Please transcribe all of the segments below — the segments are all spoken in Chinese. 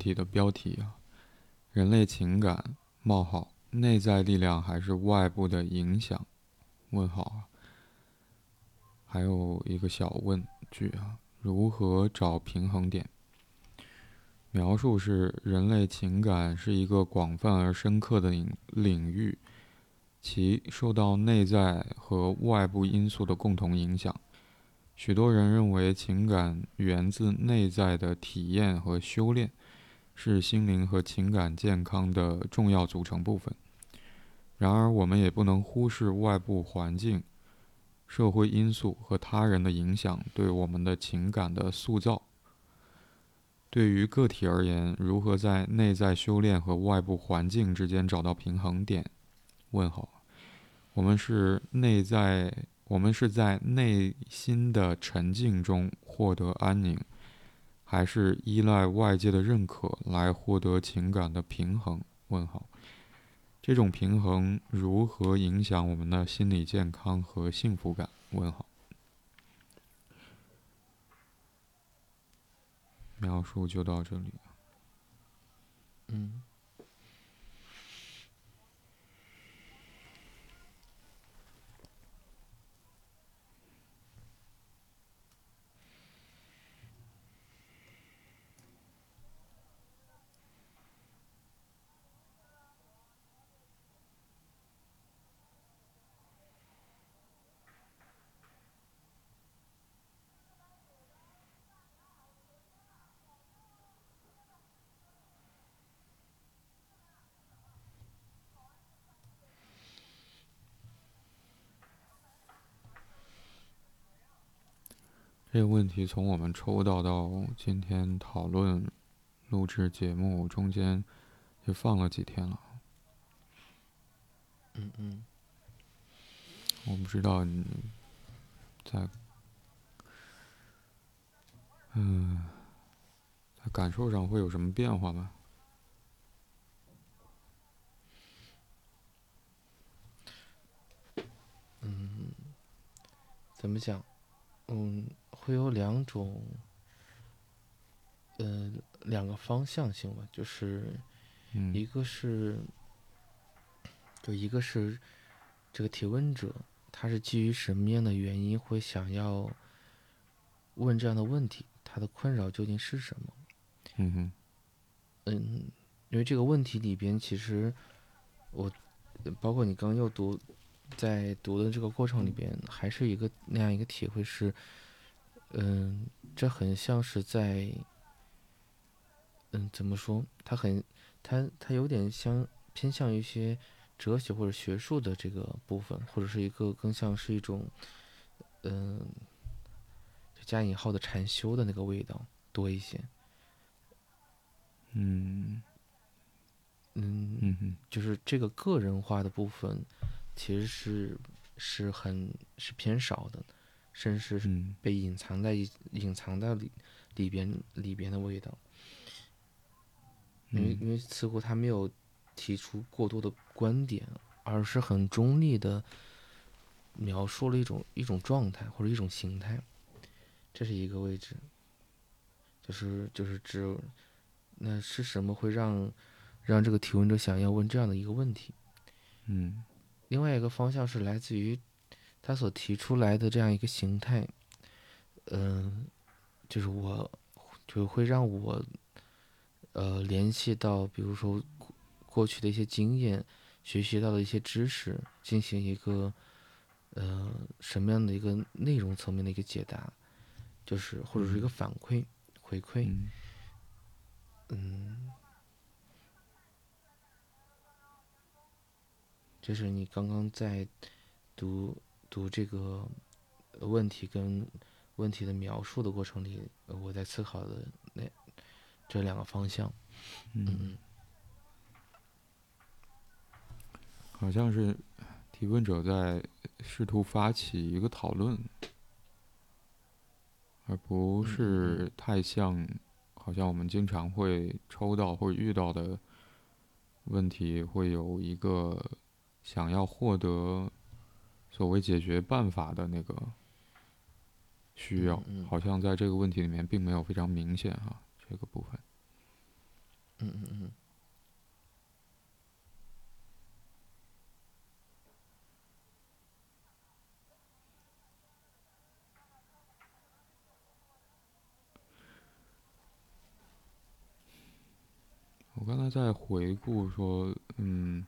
题的标题啊，人类情感冒号内在力量还是外部的影响？问号啊，还有一个小问句啊，如何找平衡点？描述是人类情感是一个广泛而深刻的领领域，其受到内在和外部因素的共同影响。许多人认为情感源自内在的体验和修炼，是心灵和情感健康的重要组成部分。然而，我们也不能忽视外部环境、社会因素和他人的影响对我们的情感的塑造。对于个体而言，如何在内在修炼和外部环境之间找到平衡点？问号。我们是内在，我们是在内心的沉静中获得安宁，还是依赖外界的认可来获得情感的平衡？问号。这种平衡如何影响我们的心理健康和幸福感？问号。描述就到这里。嗯。这个问题从我们抽到到今天讨论、录制节目中间，就放了几天了。嗯嗯。我不知道你在，嗯，在感受上会有什么变化吗？嗯，怎么讲？嗯。会有两种，呃，两个方向性吧，就是，一个是，就一个是这个提问者，他是基于什么样的原因会想要问这样的问题？他的困扰究竟是什么？嗯哼，嗯，因为这个问题里边，其实我包括你刚又读，在读的这个过程里边，还是一个那样一个体会是。嗯，这很像是在，嗯，怎么说？它很，它它有点像偏向于一些哲学或者学术的这个部分，或者是一个更像是一种，嗯，加引号的禅修的那个味道多一些。嗯，嗯嗯就是这个个人化的部分，其实是是很是偏少的。甚至是被隐藏在隐藏在里里边里边的味道，因为因为似乎他没有提出过多的观点，而是很中立的描述了一种一种状态或者一种形态，这是一个位置，就是就是指那是什么会让让这个提问者想要问这样的一个问题？嗯，另外一个方向是来自于。他所提出来的这样一个形态，嗯，就是我，就会让我，呃，联系到，比如说过去的一些经验，学习到的一些知识，进行一个，呃，什么样的一个内容层面的一个解答，就是或者是一个反馈回馈，嗯，就是你刚刚在读。读这个问题跟问题的描述的过程里，我在思考的那这两个方向，嗯，好像是提问者在试图发起一个讨论，而不是太像，好像我们经常会抽到或者遇到的问题，会有一个想要获得。所谓解决办法的那个需要，好像在这个问题里面并没有非常明显哈，这个部分。嗯嗯嗯。我刚才在回顾说，嗯，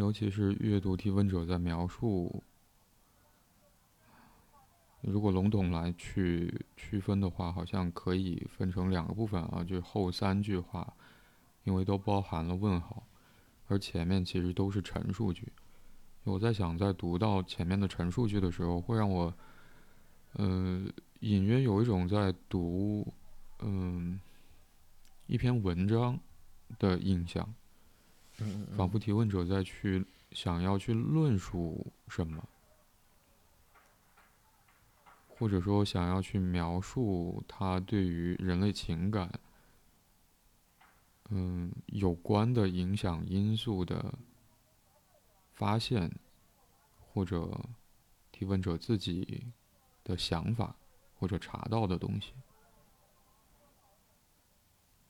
尤其是阅读提问者在描述，如果笼统来去区分的话，好像可以分成两个部分啊，就是后三句话，因为都包含了问号，而前面其实都是陈述句。我在想，在读到前面的陈述句的时候，会让我，呃，隐约有一种在读，嗯，一篇文章。的印象，仿佛提问者在去想要去论述什么，或者说想要去描述他对于人类情感，嗯，有关的影响因素的发现，或者提问者自己的想法或者查到的东西。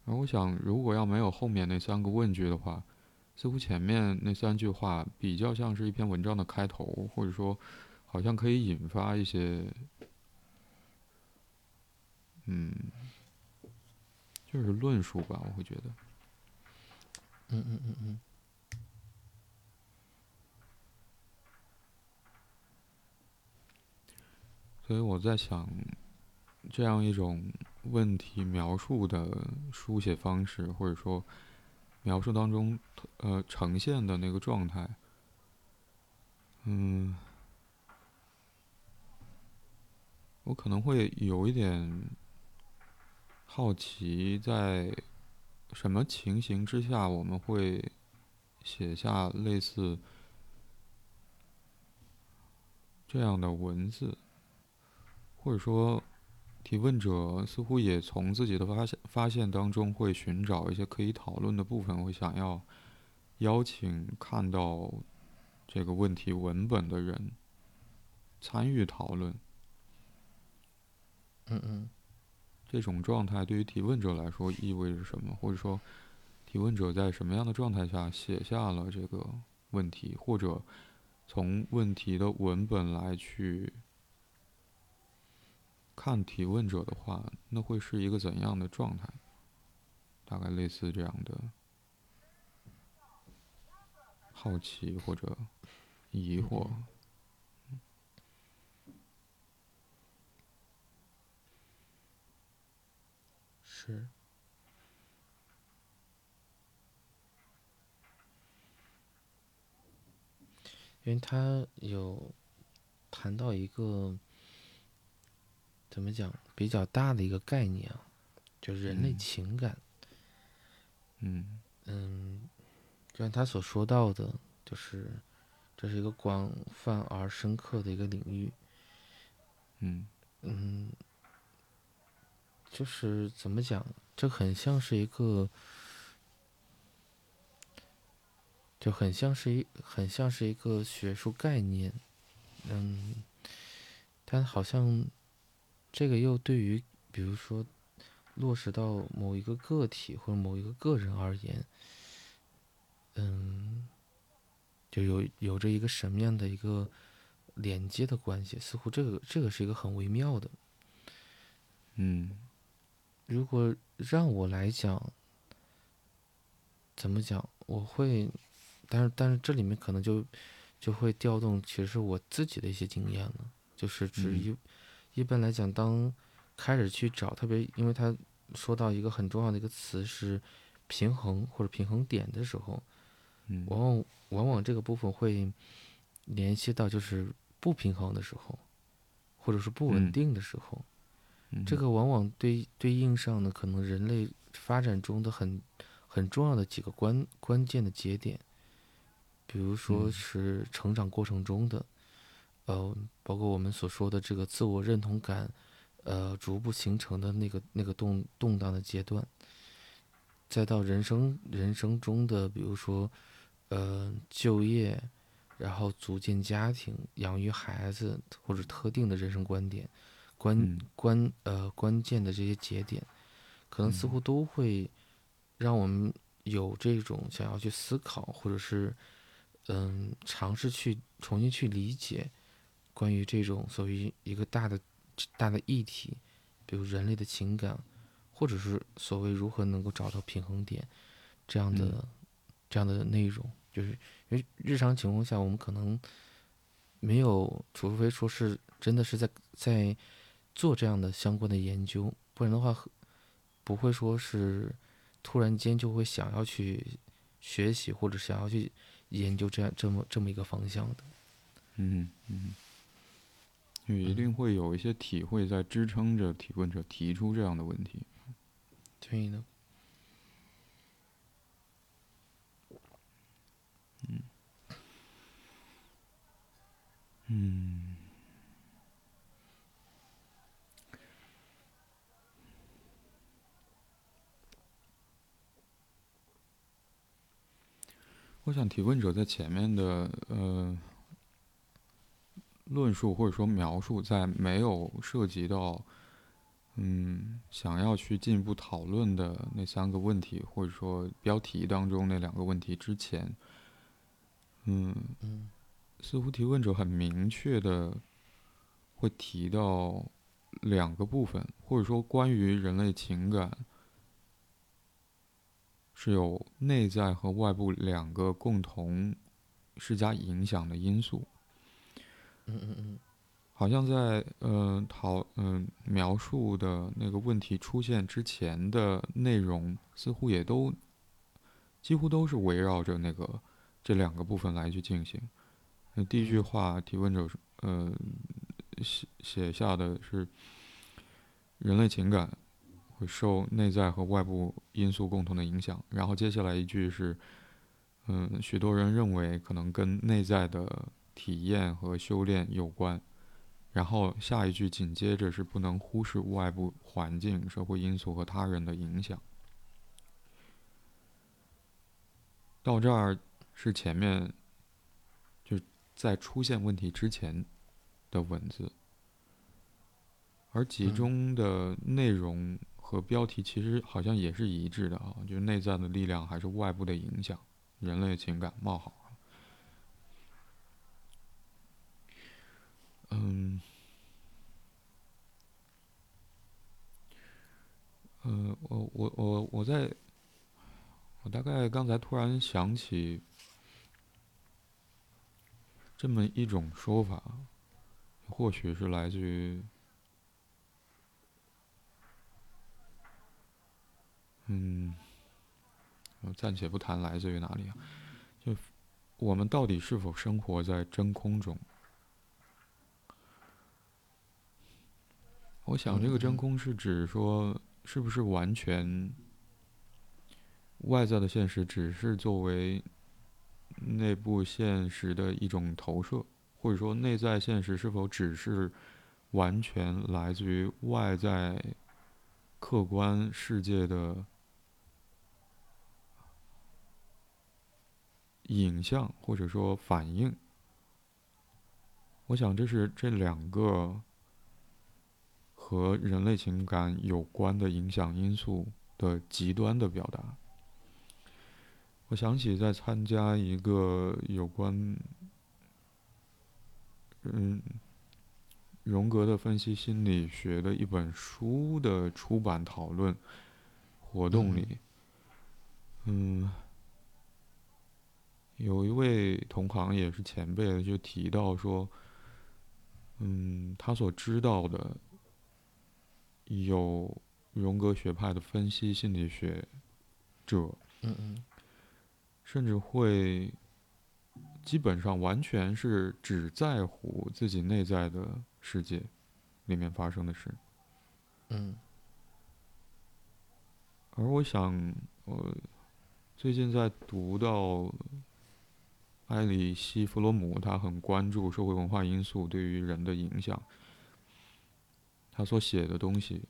而我想，如果要没有后面那三个问句的话，似乎前面那三句话比较像是一篇文章的开头，或者说，好像可以引发一些，嗯，就是论述吧，我会觉得。嗯嗯嗯嗯。所以我在想，这样一种。问题描述的书写方式，或者说描述当中呃呈现的那个状态，嗯，我可能会有一点好奇，在什么情形之下我们会写下类似这样的文字，或者说。提问者似乎也从自己的发现发现当中会寻找一些可以讨论的部分，会想要邀请看到这个问题文本的人参与讨论。嗯嗯，这种状态对于提问者来说意味着什么？或者说，提问者在什么样的状态下写下了这个问题，或者从问题的文本来去？看提问者的话，那会是一个怎样的状态？大概类似这样的好奇或者疑惑。是，因为他有谈到一个。怎么讲？比较大的一个概念啊，就是人类情感。嗯嗯，就像他所说到的，就是这是一个广泛而深刻的一个领域。嗯嗯，就是怎么讲？这很像是一个，就很像是一很像是一个学术概念。嗯，但好像。这个又对于，比如说，落实到某一个个体或者某一个个人而言，嗯，就有有着一个什么样的一个连接的关系？似乎这个这个是一个很微妙的。嗯，如果让我来讲，怎么讲？我会，但是但是这里面可能就就会调动，其实是我自己的一些经验了，就是只一。一般来讲，当开始去找，特别因为他说到一个很重要的一个词是平衡或者平衡点的时候，往往往往这个部分会联系到就是不平衡的时候，或者是不稳定的时候，这个往往对对应上呢，可能人类发展中的很很重要的几个关关键的节点，比如说是成长过程中的。呃，包括我们所说的这个自我认同感，呃，逐步形成的那个那个动动荡的阶段，再到人生人生中的，比如说，呃，就业，然后组建家庭、养育孩子，或者特定的人生观点、关关呃关键的这些节点，可能似乎都会让我们有这种想要去思考，或者是嗯尝试去重新去理解关于这种所谓一个大的大的议题，比如人类的情感，或者是所谓如何能够找到平衡点这样的这样的内容，就是因为日常情况下我们可能没有，除非说是真的是在在做这样的相关的研究，不然的话。不会说是突然间就会想要去学习或者想要去研究这样这么这么一个方向的，嗯嗯，你一定会有一些体会在支撑着提问者提出这样的问题，对的，嗯。嗯。我想提问者在前面的呃论述或者说描述，在没有涉及到嗯想要去进一步讨论的那三个问题，或者说标题当中那两个问题之前，嗯，似乎提问者很明确的会提到两个部分，或者说关于人类情感。是有内在和外部两个共同施加影响的因素。嗯嗯嗯，好像在呃讨嗯描述的那个问题出现之前的内容，似乎也都几乎都是围绕着那个这两个部分来去进行。那第一句话，提问者呃写写下的是人类情感。会受内在和外部因素共同的影响。然后接下来一句是，嗯，许多人认为可能跟内在的体验和修炼有关。然后下一句紧接着是不能忽视外部环境、社会因素和他人的影响。到这儿是前面就在出现问题之前的文字，而其中的内容。和标题其实好像也是一致的啊，就是内在的力量还是外部的影响，人类情感冒号。嗯，嗯，我我我我在，我大概刚才突然想起这么一种说法，或许是来自于。嗯，我暂且不谈来自于哪里啊，就我们到底是否生活在真空中？我想，这个真空是指说，是不是完全外在的现实只是作为内部现实的一种投射，或者说内在现实是否只是完全来自于外在客观世界的？影像或者说反应，我想这是这两个和人类情感有关的影响因素的极端的表达。我想起在参加一个有关嗯荣格的分析心理学的一本书的出版讨论活动里，嗯。有一位同行也是前辈，就提到说，嗯，他所知道的有荣格学派的分析心理学者，嗯嗯，甚至会基本上完全是只在乎自己内在的世界里面发生的事，嗯，而我想，我最近在读到。埃里希·弗罗姆，他很关注社会文化因素对于人的影响。他所写的东西，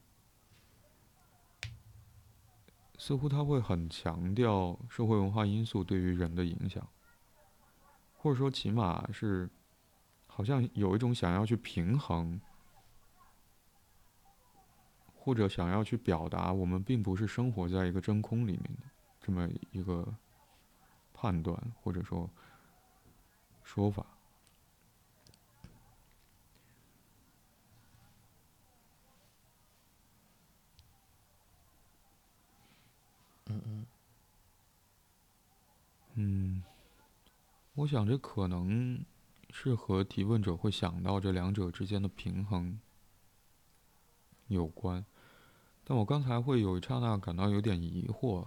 似乎他会很强调社会文化因素对于人的影响，或者说，起码是好像有一种想要去平衡，或者想要去表达，我们并不是生活在一个真空里面的。这么一个判断或者说说法。嗯。我想这可能是和提问者会想到这两者之间的平衡有关，但我刚才会有一刹那感到有点疑惑。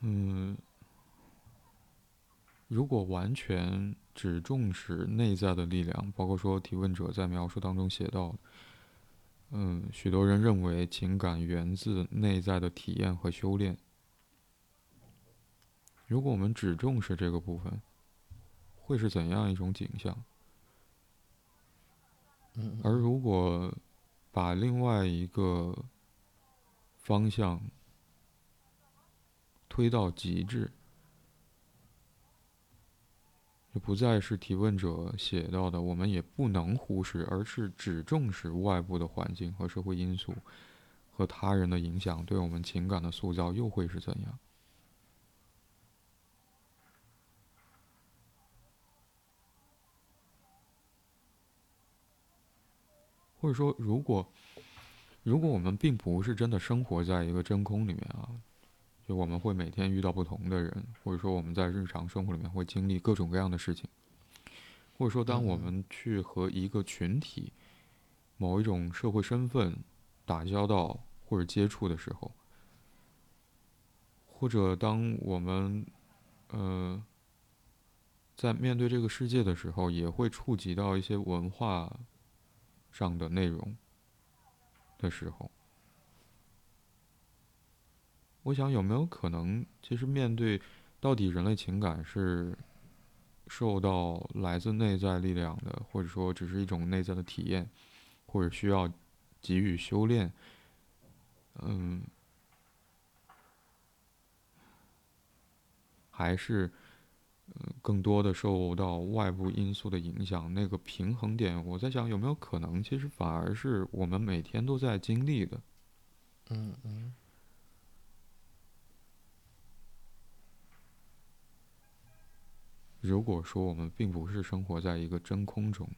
嗯，如果完全只重视内在的力量，包括说提问者在描述当中写到，嗯，许多人认为情感源自内在的体验和修炼。如果我们只重视这个部分，会是怎样一种景象？而如果把另外一个方向推到极致，不再是提问者写到的，我们也不能忽视，而是只重视外部的环境和社会因素和他人的影响对我们情感的塑造，又会是怎样？或者说，如果如果我们并不是真的生活在一个真空里面啊，就我们会每天遇到不同的人，或者说我们在日常生活里面会经历各种各样的事情，或者说当我们去和一个群体、某一种社会身份打交道或者接触的时候，或者当我们呃在面对这个世界的时候，也会触及到一些文化。上的内容的时候，我想有没有可能，其实面对到底人类情感是受到来自内在力量的，或者说只是一种内在的体验，或者需要给予修炼，嗯，还是？更多的受到外部因素的影响，那个平衡点，我在想有没有可能，其实反而是我们每天都在经历的。嗯嗯。如果说我们并不是生活在一个真空中。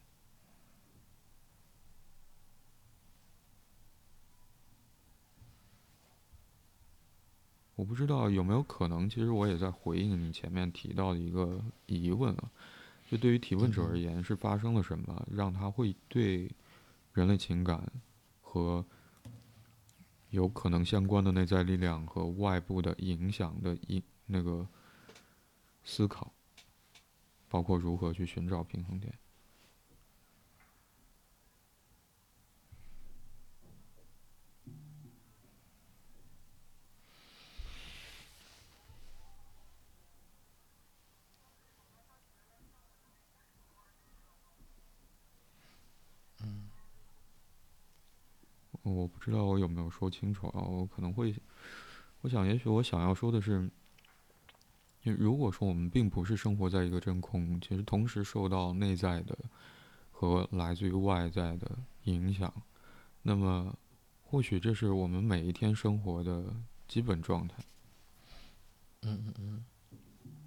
我不知道有没有可能，其实我也在回应你前面提到的一个疑问啊，就对于提问者而言，是发生了什么，让他会对人类情感和有可能相关的内在力量和外部的影响的影那个思考，包括如何去寻找平衡点。我不知道我有没有说清楚啊？我可能会，我想，也许我想要说的是，如果说我们并不是生活在一个真空，其实同时受到内在的和来自于外在的影响，那么或许这是我们每一天生活的基本状态。嗯嗯嗯。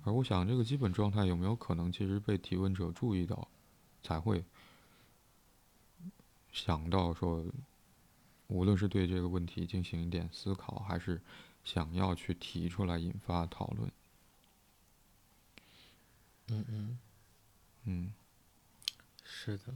而我想，这个基本状态有没有可能其实被提问者注意到，才会想到说。无论是对这个问题进行一点思考，还是想要去提出来引发讨论，嗯嗯，嗯，是的。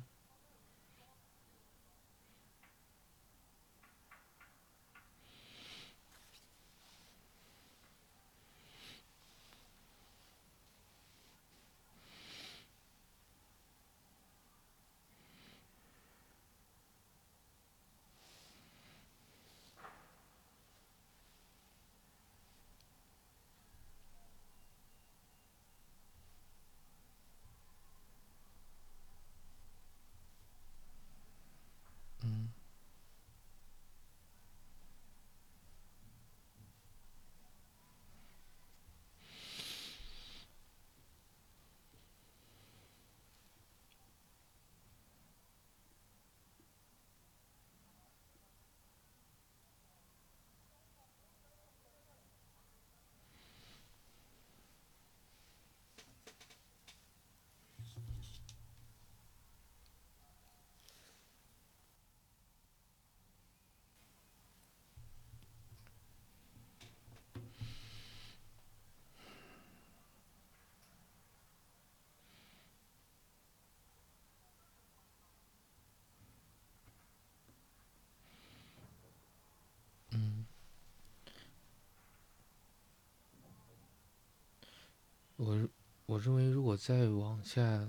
我我认为，如果再往下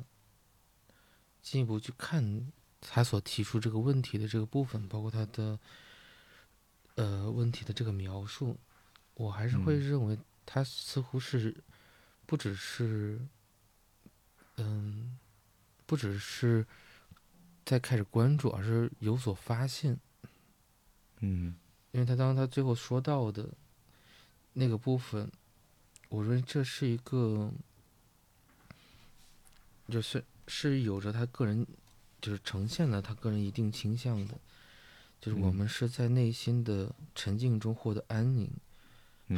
进一步去看他所提出这个问题的这个部分，包括他的呃问题的这个描述，我还是会认为他似乎是不只是嗯，不只是在开始关注，而是有所发现。嗯，因为他当他最后说到的那个部分，我认为这是一个，就是是有着他个人，就是呈现了他个人一定倾向的，就是我们是在内心的沉静中获得安宁，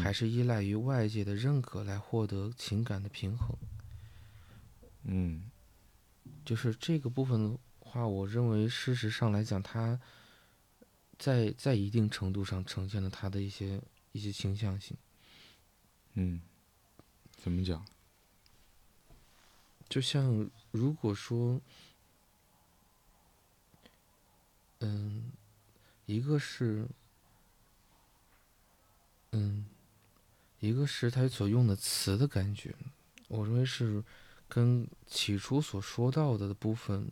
还是依赖于外界的认可来获得情感的平衡？嗯，就是这个部分的话，我认为事实上来讲，他。在在一定程度上呈现了他的一些一些倾向性。嗯，怎么讲？就像如果说，嗯，一个是，嗯，一个是他所用的词的感觉，我认为是跟起初所说到的部分。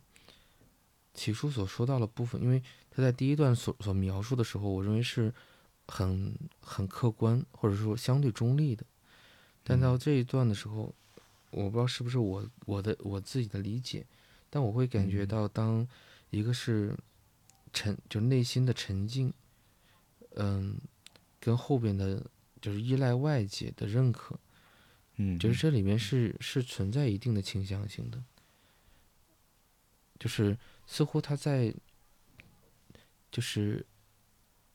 起初所说到的部分，因为他在第一段所所描述的时候，我认为是很很客观，或者说相对中立的。但到这一段的时候，我不知道是不是我我的我自己的理解，但我会感觉到，当一个是沉，就内心的沉静，嗯，跟后边的，就是依赖外界的认可，嗯，就是这里面是是存在一定的倾向性的，就是。似乎他在，就是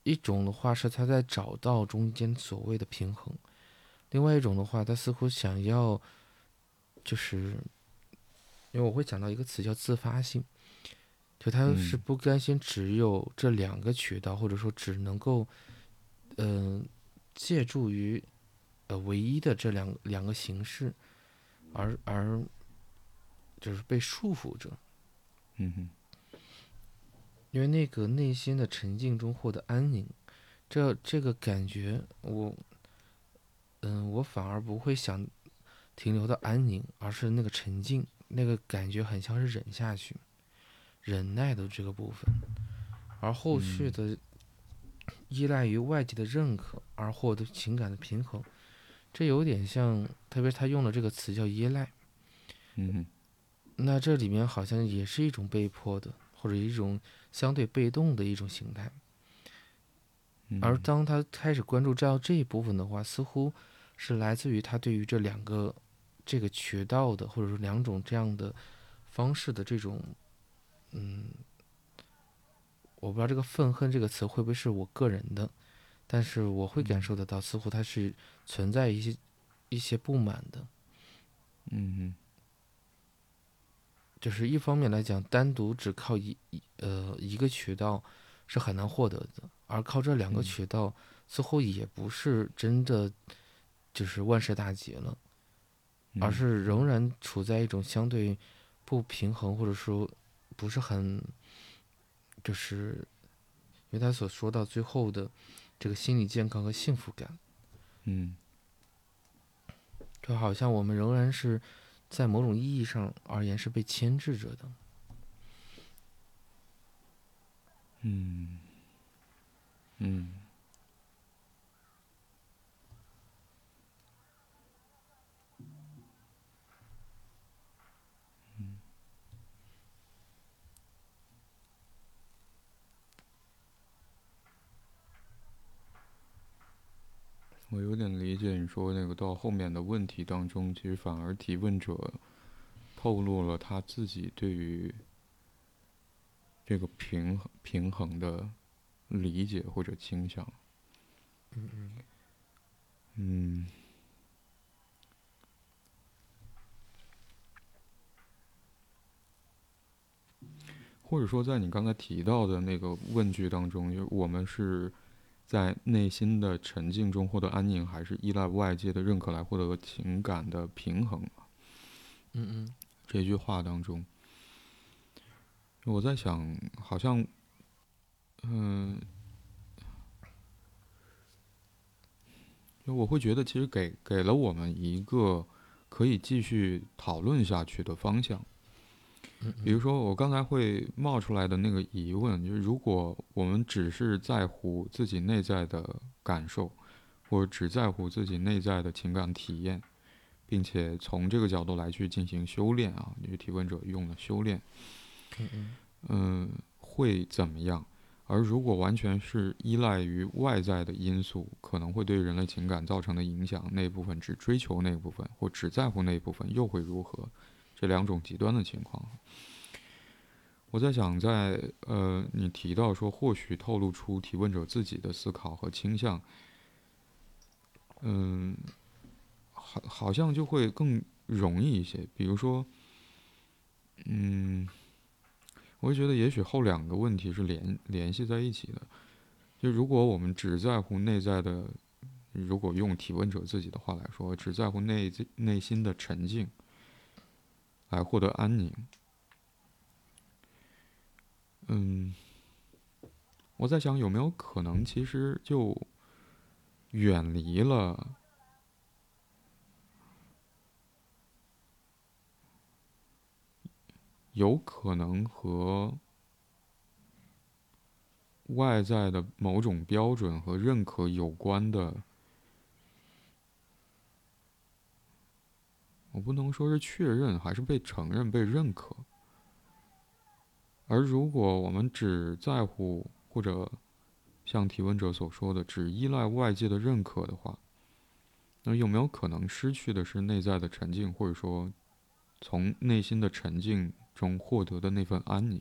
一种的话是他在找到中间所谓的平衡，另外一种的话，他似乎想要，就是因为我会讲到一个词叫自发性，就他是不甘心只有这两个渠道，或者说只能够，嗯，借助于呃唯一的这两两个形式，而而就是被束缚着，嗯哼。因为那个内心的沉静中获得安宁，这这个感觉，我，嗯，我反而不会想停留到安宁，而是那个沉静，那个感觉很像是忍下去，忍耐的这个部分，而后续的依赖于外界的认可而获得情感的平衡，这有点像，特别他用的这个词叫依赖，嗯，那这里面好像也是一种被迫的，或者一种。相对被动的一种形态，而当他开始关注到这一部分的话，似乎是来自于他对于这两个这个渠道的，或者说两种这样的方式的这种，嗯，我不知道这个愤恨这个词会不会是我个人的，但是我会感受得到，似乎它是存在一些一些不满的，嗯就是一方面来讲，单独只靠一呃一个渠道是很难获得的，而靠这两个渠道，似乎也不是真的就是万事大吉了，而是仍然处在一种相对不平衡，或者说不是很，就是因为他所说到最后的这个心理健康和幸福感，嗯，就好像我们仍然是。在某种意义上而言，是被牵制着的。嗯，嗯，我有点理解你说那个到后面的问题当中，其实反而提问者透露了他自己对于这个平衡平衡的理解或者倾向。嗯嗯。嗯。或者说，在你刚才提到的那个问句当中，就我们是。在内心的沉静中获得安宁，还是依赖外界的认可来获得情感的平衡？嗯嗯，这句话当中，我在想，好像，嗯，我会觉得，其实给给了我们一个可以继续讨论下去的方向。比如说，我刚才会冒出来的那个疑问，就是如果我们只是在乎自己内在的感受，或者只在乎自己内在的情感体验，并且从这个角度来去进行修炼啊，就是提问者用了修炼，嗯，会怎么样？而如果完全是依赖于外在的因素，可能会对人类情感造成的影响，那部分只追求那部分，或只在乎那部分，又会如何？这两种极端的情况，我在想，在呃，你提到说或许透露出提问者自己的思考和倾向，嗯，好，好像就会更容易一些。比如说，嗯，我会觉得也许后两个问题是联联系在一起的。就如果我们只在乎内在的，如果用提问者自己的话来说，只在乎内内心的沉静。来获得安宁。嗯，我在想有没有可能，其实就远离了，有可能和外在的某种标准和认可有关的。我不能说是确认，还是被承认、被认可。而如果我们只在乎，或者像提问者所说的，只依赖外界的认可的话，那有没有可能失去的是内在的沉静，或者说从内心的沉静中获得的那份安宁？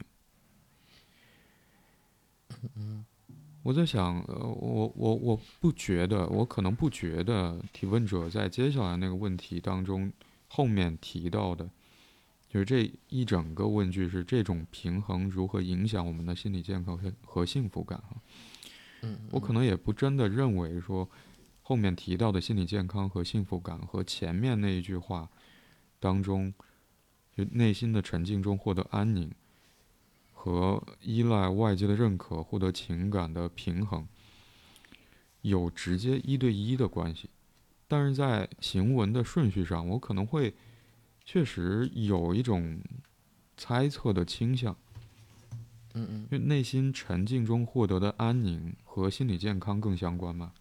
我在想，呃，我我我不觉得，我可能不觉得提问者在接下来那个问题当中。后面提到的，就是这一整个问句是这种平衡如何影响我们的心理健康和和幸福感啊？嗯，我可能也不真的认为说后面提到的心理健康和幸福感和前面那一句话当中就内心的沉静中获得安宁和依赖外界的认可获得情感的平衡有直接一对一的关系。但是在行文的顺序上，我可能会确实有一种猜测的倾向。嗯嗯，因为内心沉静中获得的安宁和心理健康更相关嘛？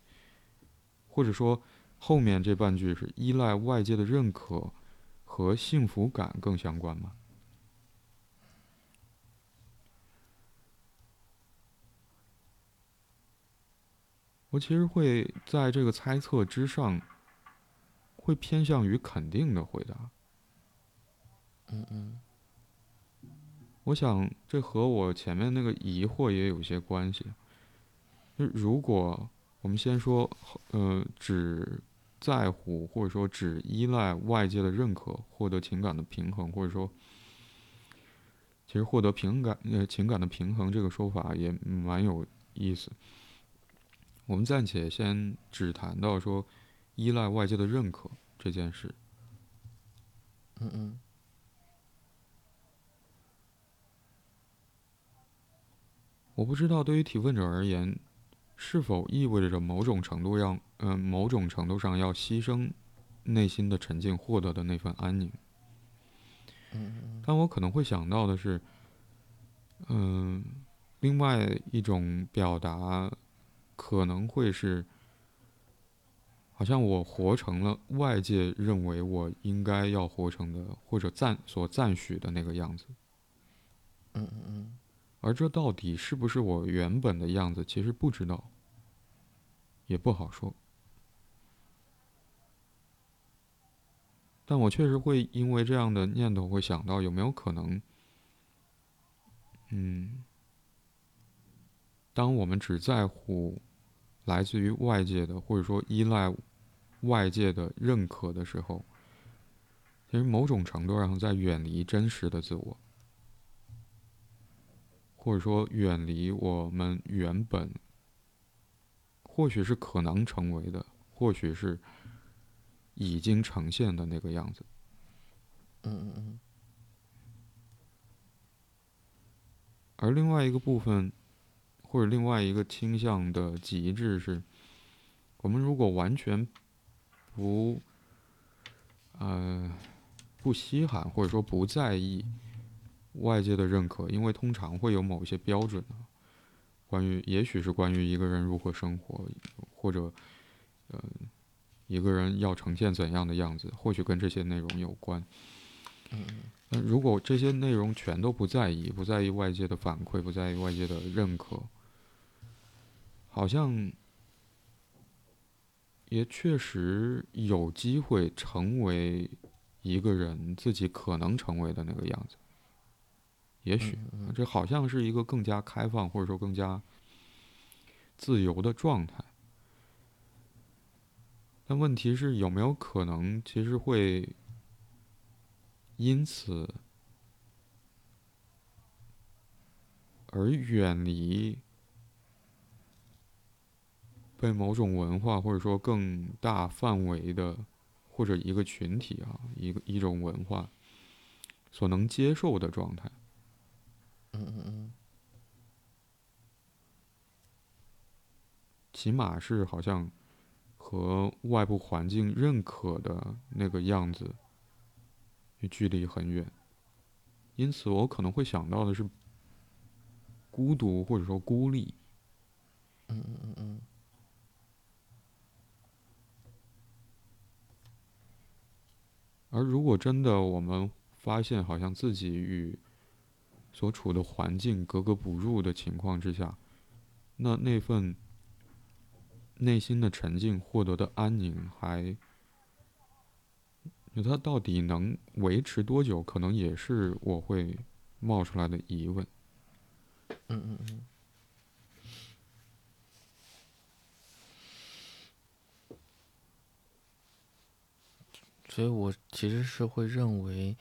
或者说后面这半句是依赖外界的认可和幸福感更相关吗？我其实会在这个猜测之上。会偏向于肯定的回答。嗯嗯，我想这和我前面那个疑惑也有些关系。就如果我们先说，呃，只在乎或者说只依赖外界的认可获得情感的平衡，或者说，其实获得平感呃情感的平衡这个说法也蛮有意思。我们暂且先只谈到说。依赖外界的认可这件事，嗯嗯，我不知道对于提问者而言，是否意味着某种程度让嗯某种程度上要牺牲内心的沉静获得的那份安宁。嗯但我可能会想到的是，嗯，另外一种表达可能会是。好像我活成了外界认为我应该要活成的，或者赞所赞许的那个样子。嗯嗯嗯。而这到底是不是我原本的样子，其实不知道，也不好说。但我确实会因为这样的念头，会想到有没有可能，嗯，当我们只在乎。来自于外界的，或者说依赖外界的认可的时候，其实某种程度上在远离真实的自我，或者说远离我们原本，或许是可能成为的，或许是已经呈现的那个样子。嗯嗯嗯。而另外一个部分。或者另外一个倾向的极致是，我们如果完全不，呃，不稀罕或者说不在意外界的认可，因为通常会有某一些标准啊，关于也许是关于一个人如何生活，或者呃一个人要呈现怎样的样子，或许跟这些内容有关。嗯。那如果这些内容全都不在意，不在意外界的反馈，不在意外界的认可，好像。也确实有机会成为一个人自己可能成为的那个样子。也许这好像是一个更加开放或者说更加自由的状态。但问题是有没有可能其实会因此而远离？被某种文化或者说更大范围的，或者一个群体啊，一个一种文化所能接受的状态，起码是好像和外部环境认可的那个样子，距离很远，因此我可能会想到的是孤独或者说孤立，嗯嗯嗯嗯。而如果真的我们发现好像自己与所处的环境格格不入的情况之下，那那份内心的沉静获得的安宁，还，它到底能维持多久？可能也是我会冒出来的疑问。嗯嗯嗯。所以我其实是会认为，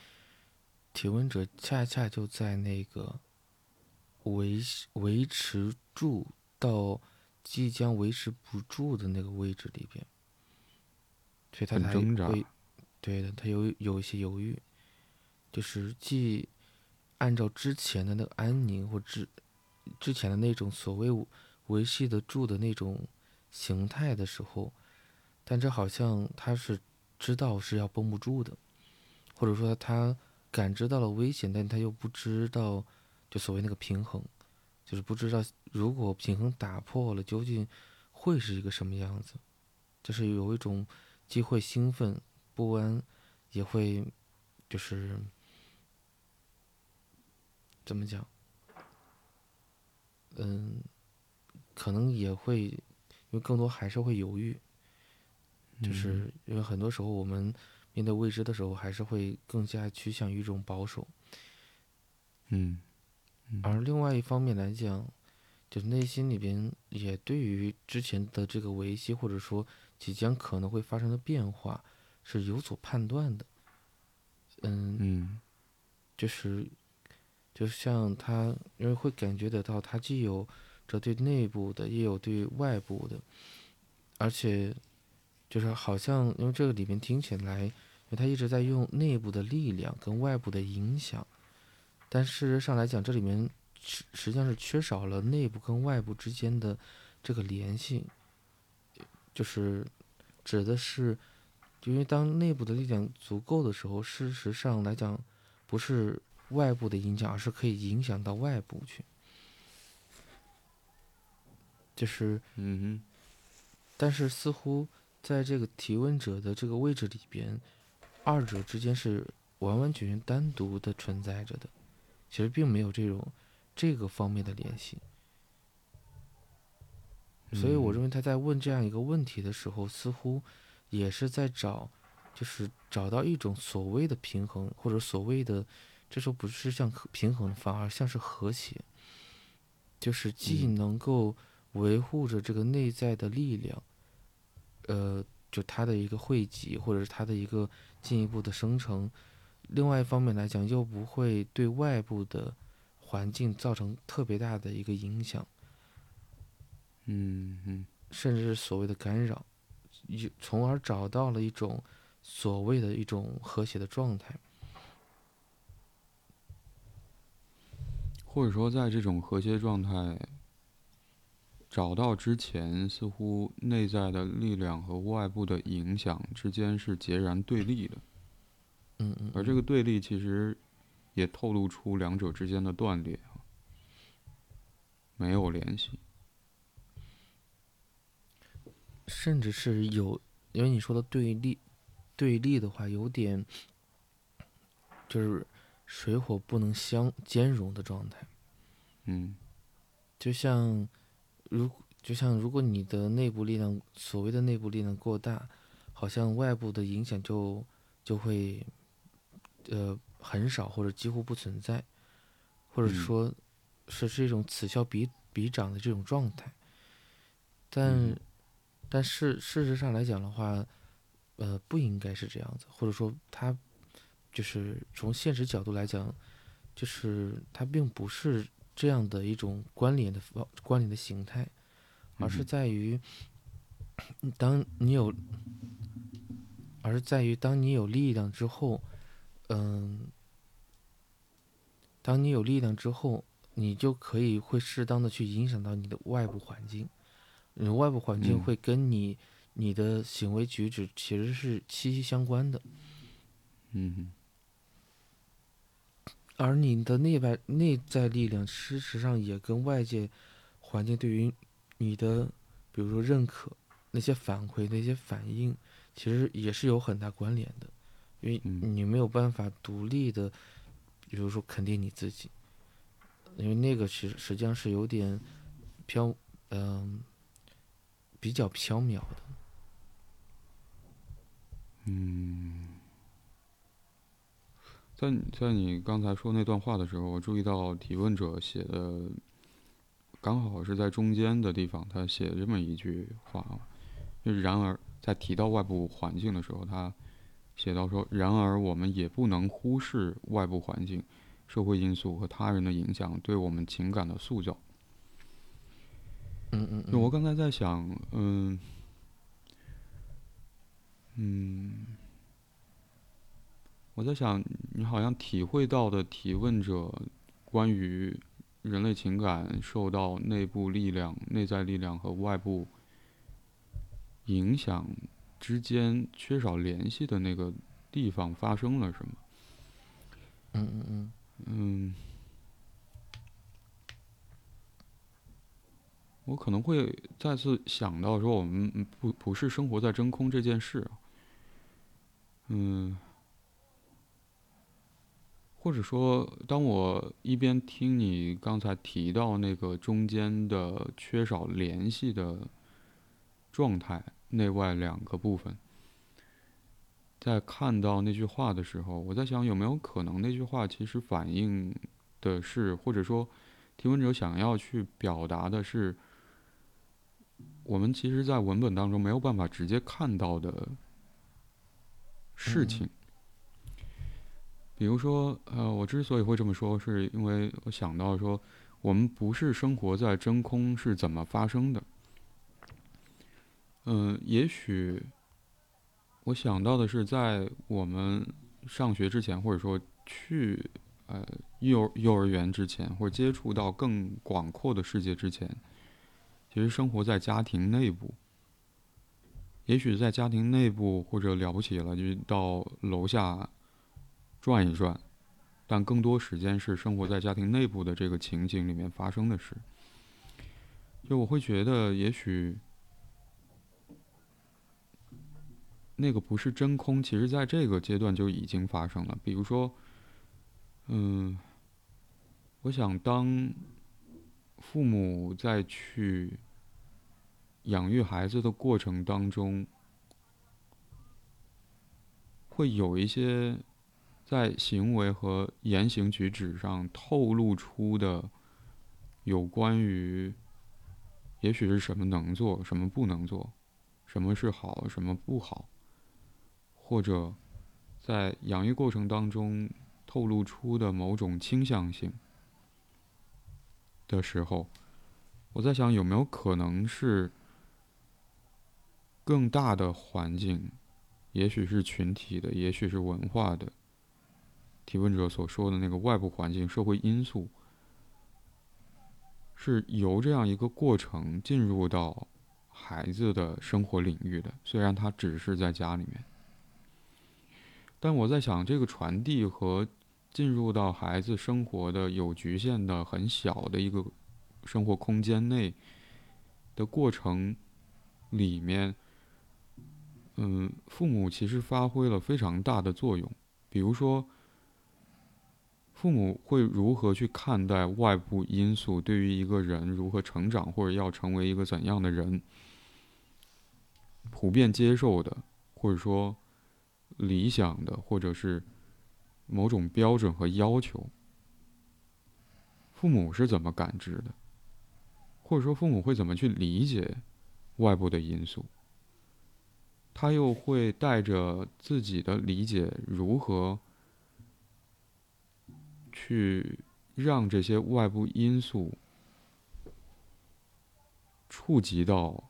提问者恰恰就在那个维维持住到即将维持不住的那个位置里边，所以他才会，对的，他有有一些犹豫，就是既按照之前的那个安宁或之之前的那种所谓维系得住的那种形态的时候，但这好像他是。知道是要绷不住的，或者说他感知到了危险，但他又不知道，就所谓那个平衡，就是不知道如果平衡打破了，究竟会是一个什么样子，就是有一种既会兴奋不安，也会就是怎么讲，嗯，可能也会，因为更多还是会犹豫。就是因为很多时候我们面对未知的时候，还是会更加趋向于一种保守。嗯，而另外一方面来讲，就是内心里边也对于之前的这个维系，或者说即将可能会发生的变化，是有所判断的。嗯嗯，就是就像他，因为会感觉得到，他既有着对内部的，也有对外部的，而且。就是好像，因为这个里面听起来，因为他一直在用内部的力量跟外部的影响，但事实上来讲，这里面实实际上是缺少了内部跟外部之间的这个联系，就是指的是，因为当内部的力量足够的时候，事实上来讲，不是外部的影响，而是可以影响到外部去，就是嗯哼，但是似乎。在这个提问者的这个位置里边，二者之间是完完全全单独的存在着的，其实并没有这种这个方面的联系。所以我认为他在问这样一个问题的时候，似乎也是在找，就是找到一种所谓的平衡，或者所谓的这时候不是像平衡，反而像是和谐，就是既能够维护着这个内在的力量。呃，就它的一个汇集，或者是它的一个进一步的生成。另外一方面来讲，又不会对外部的环境造成特别大的一个影响。嗯嗯，甚至是所谓的干扰，从而找到了一种所谓的一种和谐的状态。或者说，在这种和谐状态。找到之前，似乎内在的力量和外部的影响之间是截然对立的。嗯嗯。而这个对立其实也透露出两者之间的断裂没有联系，甚至是有，因为你说的对立，对立的话有点，就是水火不能相兼容的状态。嗯，就像，如就像如果你的内部力量，所谓的内部力量过大，好像外部的影响就就会，呃，很少或者几乎不存在，或者说。是这种此消彼彼长的这种状态，但，但事事实上来讲的话，呃，不应该是这样子，或者说它，就是从现实角度来讲，就是它并不是这样的一种关联的关联的形态，而是在于，当你有，而是在于当你有力量之后，嗯，当你有力量之后。你就可以会适当的去影响到你的外部环境，你外部环境会跟你你的行为举止其实是息息相关的，嗯，而你的内外内在力量事实上也跟外界环境对于你的，比如说认可那些反馈那些反应，其实也是有很大关联的，因为你没有办法独立的，比如说肯定你自己。因为那个其实实际上是有点飘，嗯，比较飘渺的。嗯，在在你刚才说那段话的时候，我注意到提问者写的刚好是在中间的地方，他写这么一句话啊：，就然而在提到外部环境的时候，他写到说，然而我们也不能忽视外部环境。社会因素和他人的影响对我们情感的塑造。嗯嗯。我刚才在想，嗯，嗯，我在想，你好像体会到的提问者关于人类情感受到内部力量、内在力量和外部影响之间缺少联系的那个地方发生了什么？嗯嗯嗯。嗯，我可能会再次想到说，我们不不是生活在真空这件事。嗯，或者说，当我一边听你刚才提到那个中间的缺少联系的状态，内外两个部分。在看到那句话的时候，我在想有没有可能那句话其实反映的是，或者说提问者想要去表达的是，我们其实，在文本当中没有办法直接看到的事情。比如说，呃，我之所以会这么说，是因为我想到说，我们不是生活在真空是怎么发生的？嗯，也许。我想到的是，在我们上学之前，或者说去呃幼幼儿园之前，或者接触到更广阔的世界之前，其实生活在家庭内部。也许在家庭内部，或者了不起了，就到楼下转一转，但更多时间是生活在家庭内部的这个情景里面发生的事。就我会觉得，也许。那个不是真空，其实在这个阶段就已经发生了。比如说，嗯，我想当父母在去养育孩子的过程当中，会有一些在行为和言行举止上透露出的有关于，也许是什么能做，什么不能做，什么是好，什么不好。或者，在养育过程当中透露出的某种倾向性的时候，我在想有没有可能是更大的环境，也许是群体的，也许是文化的。提问者所说的那个外部环境、社会因素，是由这样一个过程进入到孩子的生活领域的，虽然他只是在家里面。但我在想，这个传递和进入到孩子生活的有局限的很小的一个生活空间内的过程里面，嗯，父母其实发挥了非常大的作用。比如说，父母会如何去看待外部因素对于一个人如何成长或者要成为一个怎样的人普遍接受的，或者说。理想的，或者是某种标准和要求，父母是怎么感知的？或者说，父母会怎么去理解外部的因素？他又会带着自己的理解，如何去让这些外部因素触及到？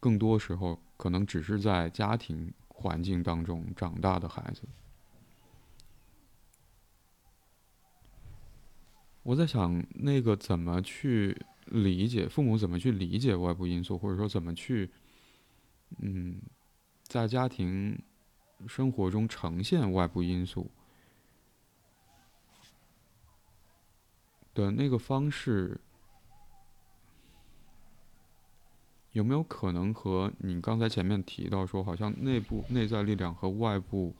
更多时候，可能只是在家庭。环境当中长大的孩子，我在想，那个怎么去理解父母怎么去理解外部因素，或者说怎么去，嗯，在家庭生活中呈现外部因素的那个方式。有没有可能和你刚才前面提到说，好像内部内在力量和外部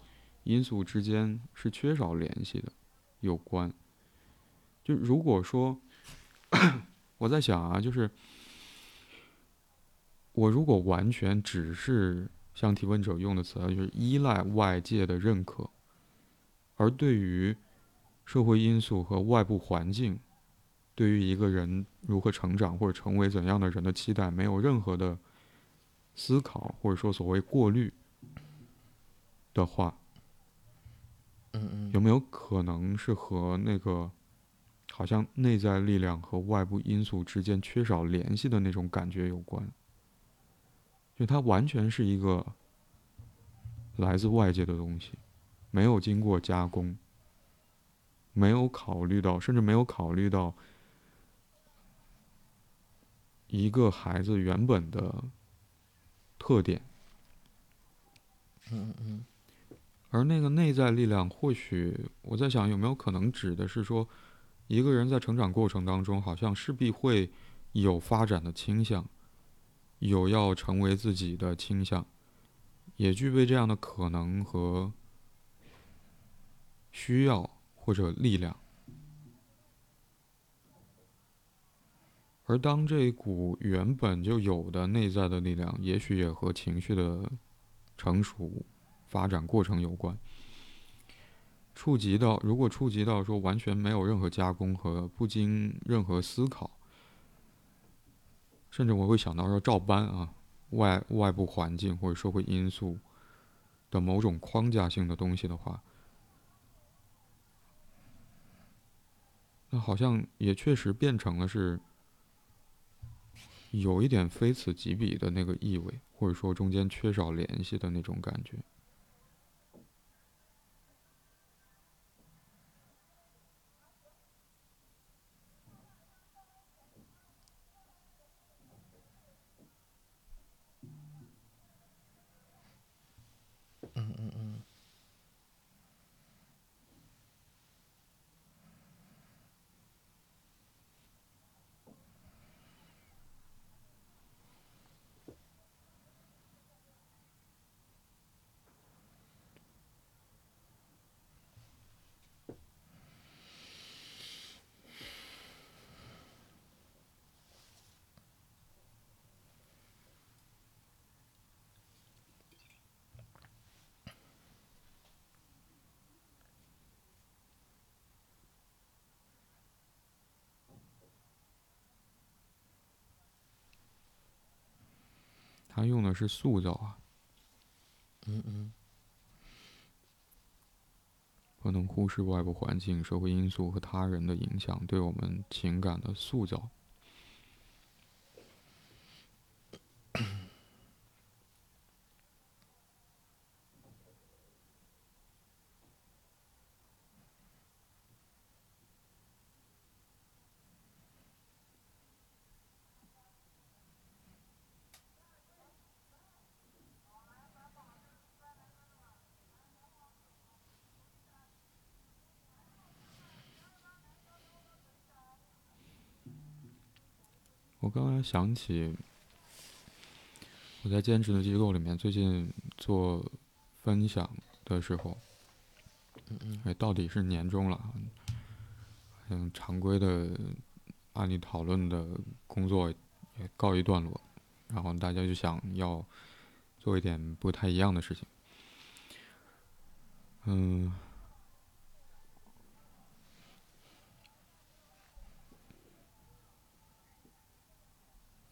因素之间是缺少联系的有关？就如果说，我在想啊，就是我如果完全只是像提问者用的词，就是依赖外界的认可，而对于社会因素和外部环境。对于一个人如何成长或者成为怎样的人的期待，没有任何的思考或者说所谓过滤的话，嗯嗯，有没有可能是和那个好像内在力量和外部因素之间缺少联系的那种感觉有关？就它完全是一个来自外界的东西，没有经过加工，没有考虑到，甚至没有考虑到。一个孩子原本的特点，嗯嗯，而那个内在力量，或许我在想，有没有可能指的是说，一个人在成长过程当中，好像势必会有发展的倾向，有要成为自己的倾向，也具备这样的可能和需要或者力量。而当这一股原本就有的内在的力量，也许也和情绪的成熟发展过程有关。触及到，如果触及到说完全没有任何加工和不经任何思考，甚至我会想到说照搬啊外外部环境或者社会因素的某种框架性的东西的话，那好像也确实变成了是。有一点非此即彼的那个意味，或者说中间缺少联系的那种感觉。他用的是塑造啊，嗯嗯，不能忽视外部环境、社会因素和他人的影响对我们情感的塑造。刚想起，我在兼职的机构里面，最近做分享的时候，哎，到底是年终了，嗯，常规的案例讨论的工作也告一段落，然后大家就想要做一点不太一样的事情，嗯。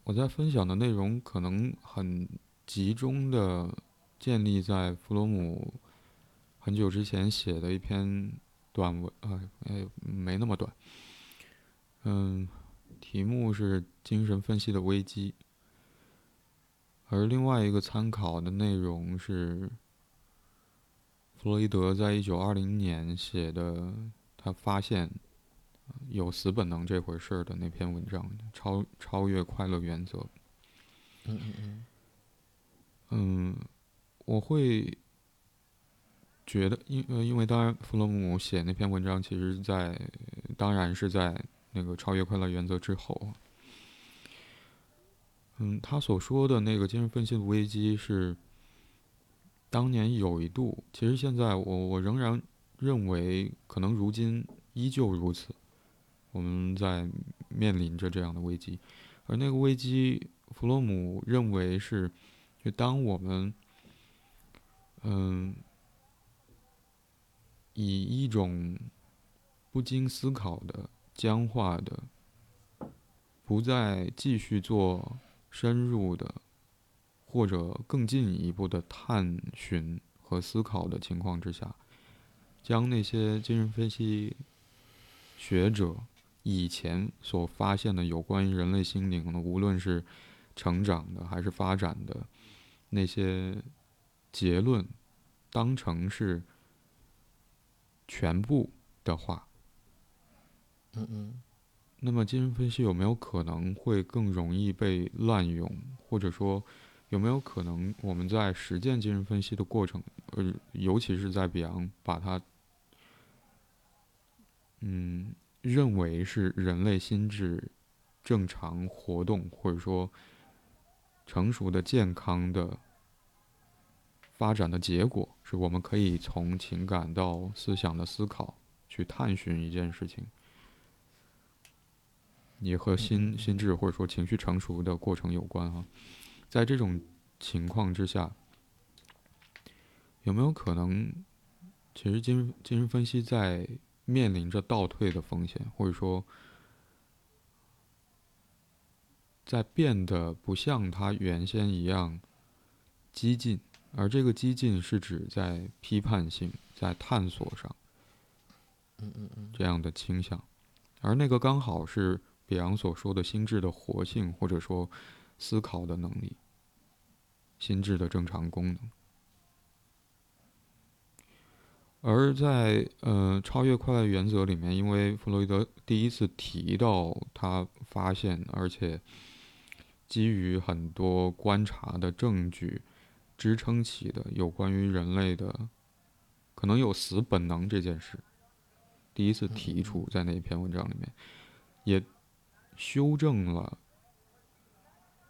我在分享的内容可能很集中的建立在弗洛姆很久之前写的一篇短文，啊，哎，没那么短。嗯，题目是精神分析的危机，而另外一个参考的内容是弗洛伊德在一九二零年写的，他发现。有死本能这回事儿的那篇文章，超超越快乐原则。嗯嗯嗯。嗯，我会觉得，因呃，因为当然，弗洛姆写那篇文章，其实在当然是在那个超越快乐原则之后。嗯，他所说的那个精神分析的危机是，当年有一度，其实现在我我仍然认为，可能如今依旧如此。我们在面临着这样的危机，而那个危机，弗洛姆认为是，就当我们，嗯，以一种不经思考的、僵化的、不再继续做深入的或者更进一步的探寻和思考的情况之下，将那些精神分析学者。以前所发现的有关于人类心灵的，无论是成长的还是发展的那些结论，当成是全部的话，嗯嗯，那么精神分析有没有可能会更容易被滥用，或者说有没有可能我们在实践精神分析的过程，呃，尤其是在比昂把它，嗯。认为是人类心智正常活动，或者说成熟的、健康的发展的结果，是我们可以从情感到思想的思考去探寻一件事情，也和心心智或者说情绪成熟的过程有关啊。在这种情况之下，有没有可能，其实精精神分析在？面临着倒退的风险，或者说，在变得不像他原先一样激进，而这个激进是指在批判性、在探索上，嗯嗯嗯，这样的倾向，而那个刚好是比昂所说的心智的活性，或者说思考的能力，心智的正常功能。而在呃超越快乐原则里面，因为弗洛伊德第一次提到他发现，而且基于很多观察的证据支撑起的有关于人类的可能有死本能这件事，第一次提出在那篇文章里面，也修正了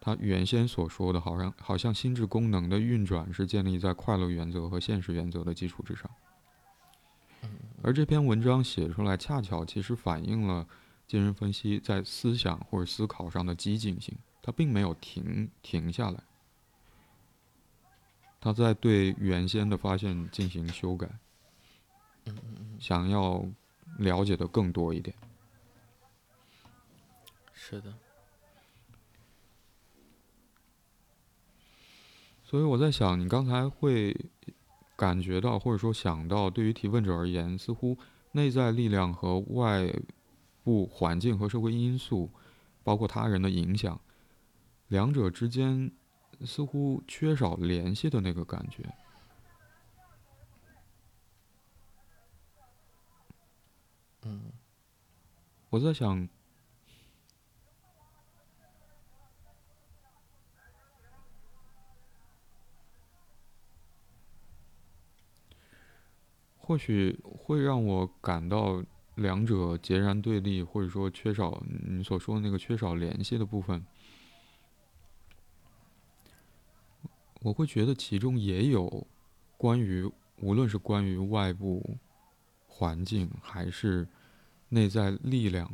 他原先所说的，好像好像心智功能的运转是建立在快乐原则和现实原则的基础之上。而这篇文章写出来，恰巧其实反映了精神分析在思想或者思考上的激进性。它并没有停停下来，他在对原先的发现进行修改，想要了解的更多一点。是的。所以我在想，你刚才会。感觉到或者说想到，对于提问者而言，似乎内在力量和外部环境和社会因素，包括他人的影响，两者之间似乎缺少联系的那个感觉。嗯，我在想。或许会让我感到两者截然对立，或者说缺少你所说的那个缺少联系的部分，我会觉得其中也有关于，无论是关于外部环境还是内在力量。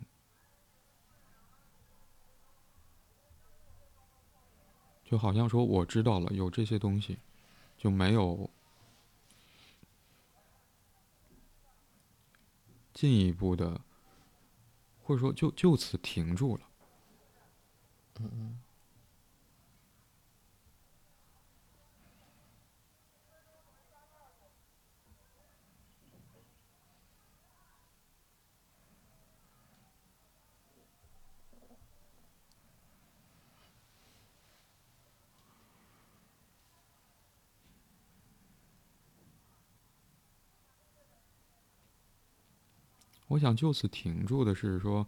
就好像说我知道了有这些东西，就没有进一步的，或者说就就此停住了。嗯嗯。我想就此停住的是说，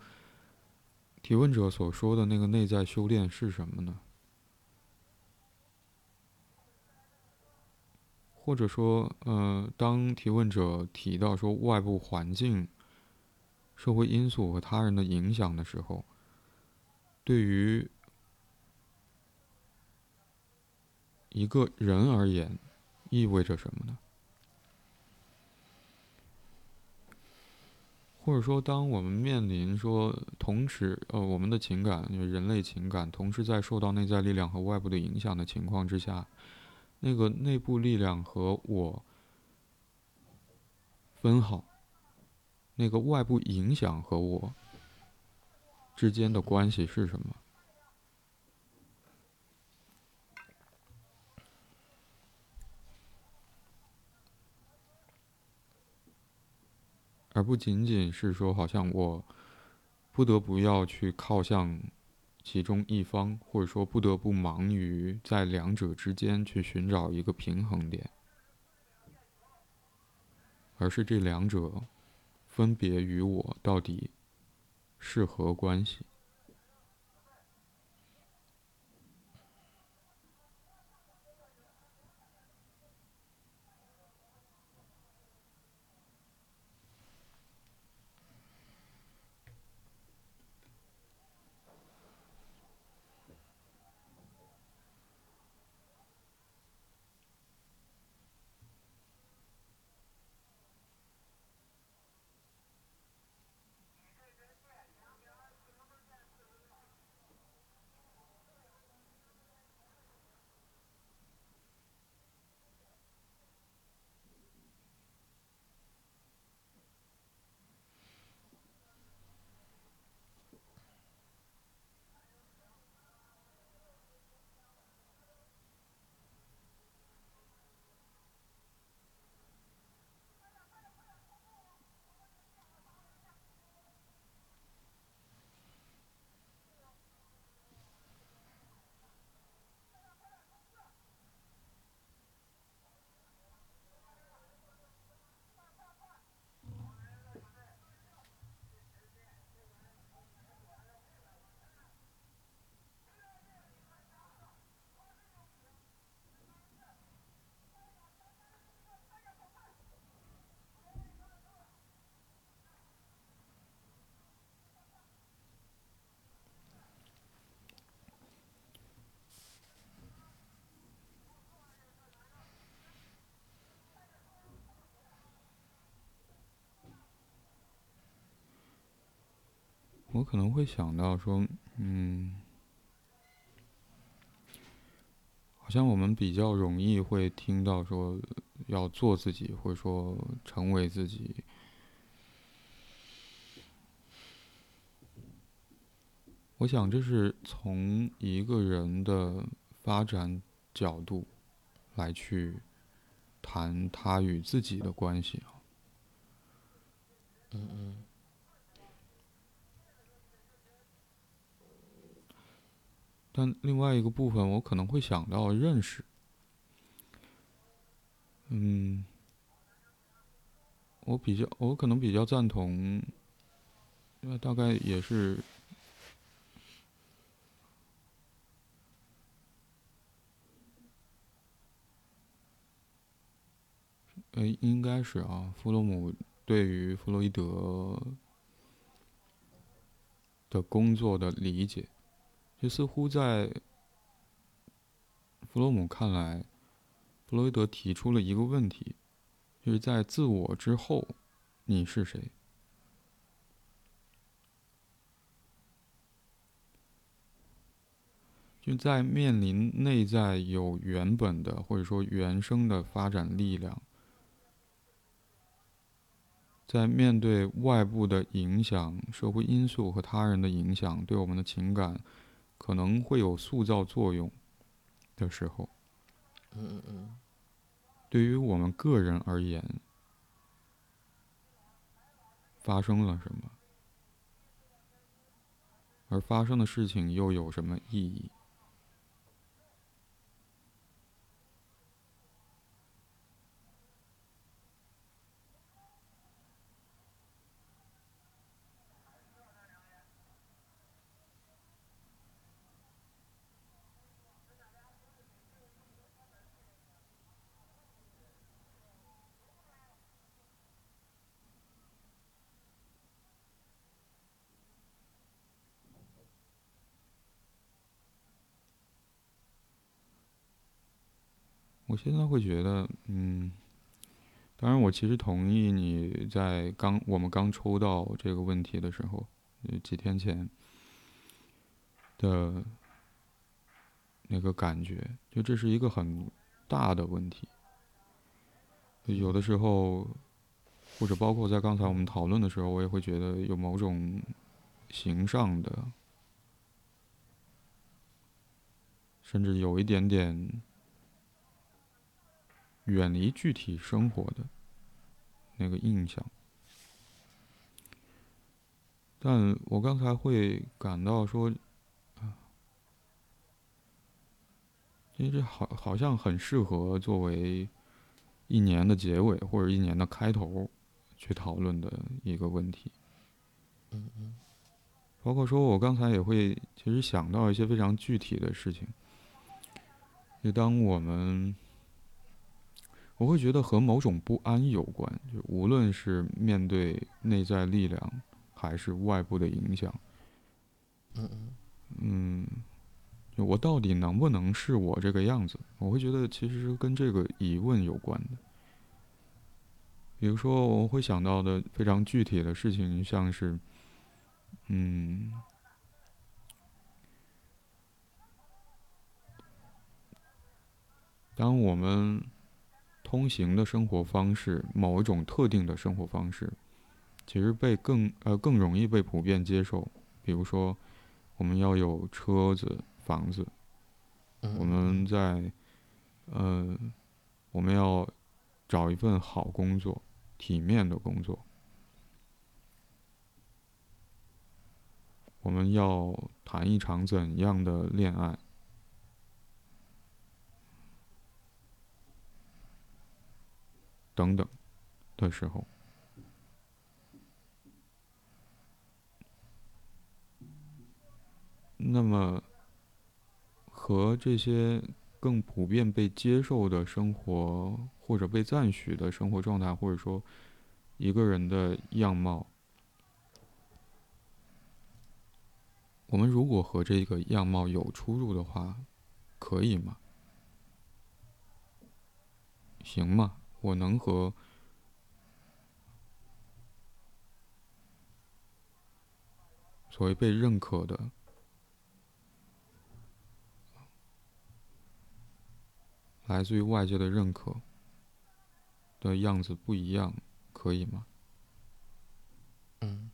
提问者所说的那个内在修炼是什么呢？或者说，呃，当提问者提到说外部环境、社会因素和他人的影响的时候，对于一个人而言，意味着什么呢？或者说，当我们面临说同时，呃，我们的情感，人类情感同时在受到内在力量和外部的影响的情况之下，那个内部力量和我分好，那个外部影响和我之间的关系是什么？而不仅仅是说，好像我不得不要去靠向其中一方，或者说不得不忙于在两者之间去寻找一个平衡点，而是这两者分别与我到底是何关系？我可能会想到说，嗯，好像我们比较容易会听到说要做自己，或者说成为自己。我想这是从一个人的发展角度来去谈他与自己的关系啊。嗯嗯。但另外一个部分，我可能会想到认识。嗯，我比较，我可能比较赞同，那大概也是，呃，应该是啊，弗洛姆对于弗洛伊德的工作的理解，就似乎在弗洛姆看来，弗洛伊德提出了一个问题，就是在自我之后，你是谁？就在面临内在有原本的或者说原生的发展力量，在面对外部的影响、社会因素和他人的影响对我们的情感可能会有塑造作用的时候，嗯嗯，对于我们个人而言，发生了什么？而发生的事情又有什么意义？我现在会觉得，嗯，当然，我其实同意你在刚我们刚抽到这个问题的时候，几天前的那个感觉，就这是一个很大的问题。有的时候，或者包括在刚才我们讨论的时候，我也会觉得有某种形上的，甚至有一点点。远离具体生活的那个印象，但我刚才会感到说，啊，因为这好好像很适合作为一年的结尾或者一年的开头去讨论的一个问题。嗯嗯，包括说我刚才也会其实想到一些非常具体的事情，就当我们。我会觉得和某种不安有关，就无论是面对内在力量，还是外部的影响。嗯嗯。嗯，我到底能不能是我这个样子？我会觉得其实是跟这个疑问有关的。比如说，我会想到的非常具体的事情，像是，嗯，当我们。通行的生活方式，某一种特定的生活方式，其实被更呃更容易被普遍接受。比如说，我们要有车子、房子，我们在呃我们要找一份好工作、体面的工作，我们要谈一场怎样的恋爱？等等的时候，那么和这些更普遍被接受的生活，或者被赞许的生活状态，或者说一个人的样貌，我们如果和这个样貌有出入的话，可以吗？行吗？我能和所谓被认可的、来自于外界的认可的样子不一样，可以吗？嗯。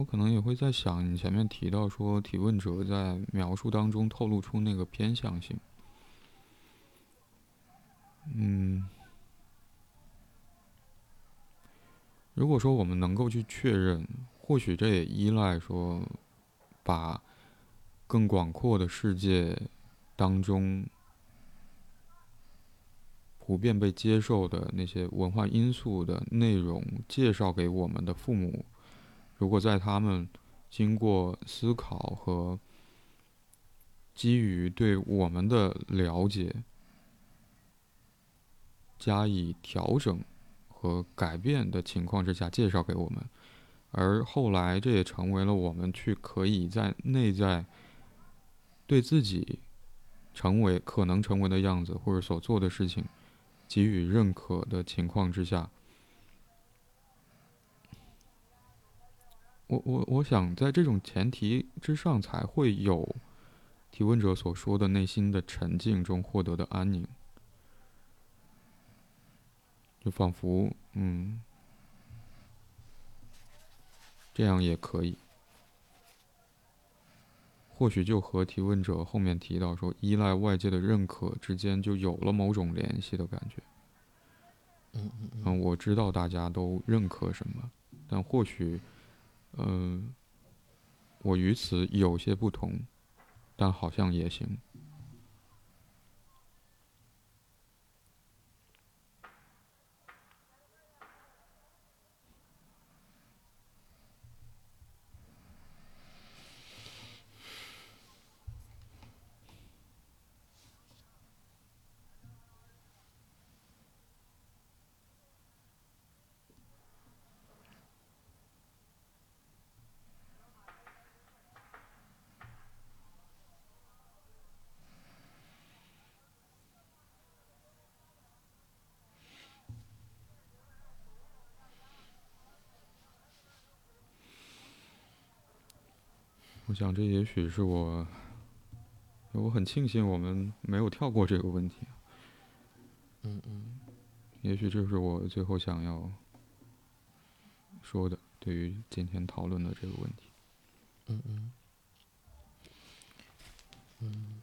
我可能也会在想，你前面提到说，提问者在描述当中透露出那个偏向性。嗯，如果说我们能够去确认，或许这也依赖说，把更广阔的世界当中普遍被接受的那些文化因素的内容介绍给我们的父母。如果在他们经过思考和基于对我们的了解加以调整和改变的情况之下介绍给我们，而后来这也成为了我们去可以在内在对自己成为可能成为的样子或者所做的事情给予认可的情况之下。我我我想在这种前提之上，才会有提问者所说的内心的沉静中获得的安宁，就仿佛嗯，这样也可以，或许就和提问者后面提到说依赖外界的认可之间就有了某种联系的感觉。嗯嗯嗯，我知道大家都认可什么，但或许。嗯，我与此有些不同，但好像也行。我想，这也许是我，我很庆幸我们没有跳过这个问题。嗯嗯，也许这是我最后想要说的，对于今天讨论的这个问题。嗯嗯，嗯，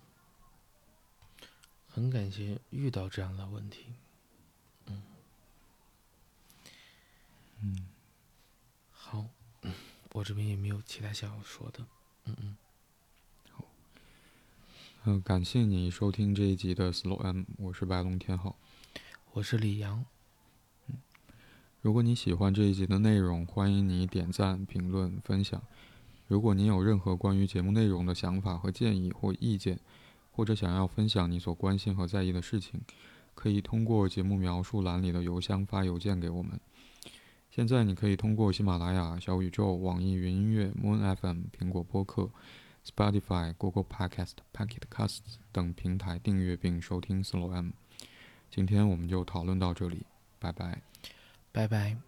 很感谢遇到这样的问题。嗯，嗯，好，我这边也没有其他想要说的。嗯嗯，好，嗯，感谢你收听这一集的 Slow M，我是白龙天浩，我是李阳。嗯，如果你喜欢这一集的内容，欢迎你点赞、评论、分享。如果你有任何关于节目内容的想法和建议或意见，或者想要分享你所关心和在意的事情，可以通过节目描述栏里的邮箱发邮件给我们。现在你可以通过喜马拉雅、小宇宙、网易云音乐、Moon FM、苹果播客、Spotify、Google Podcast、Pocket Casts 等平台订阅并收听 Slow M。今天我们就讨论到这里，拜拜，拜拜。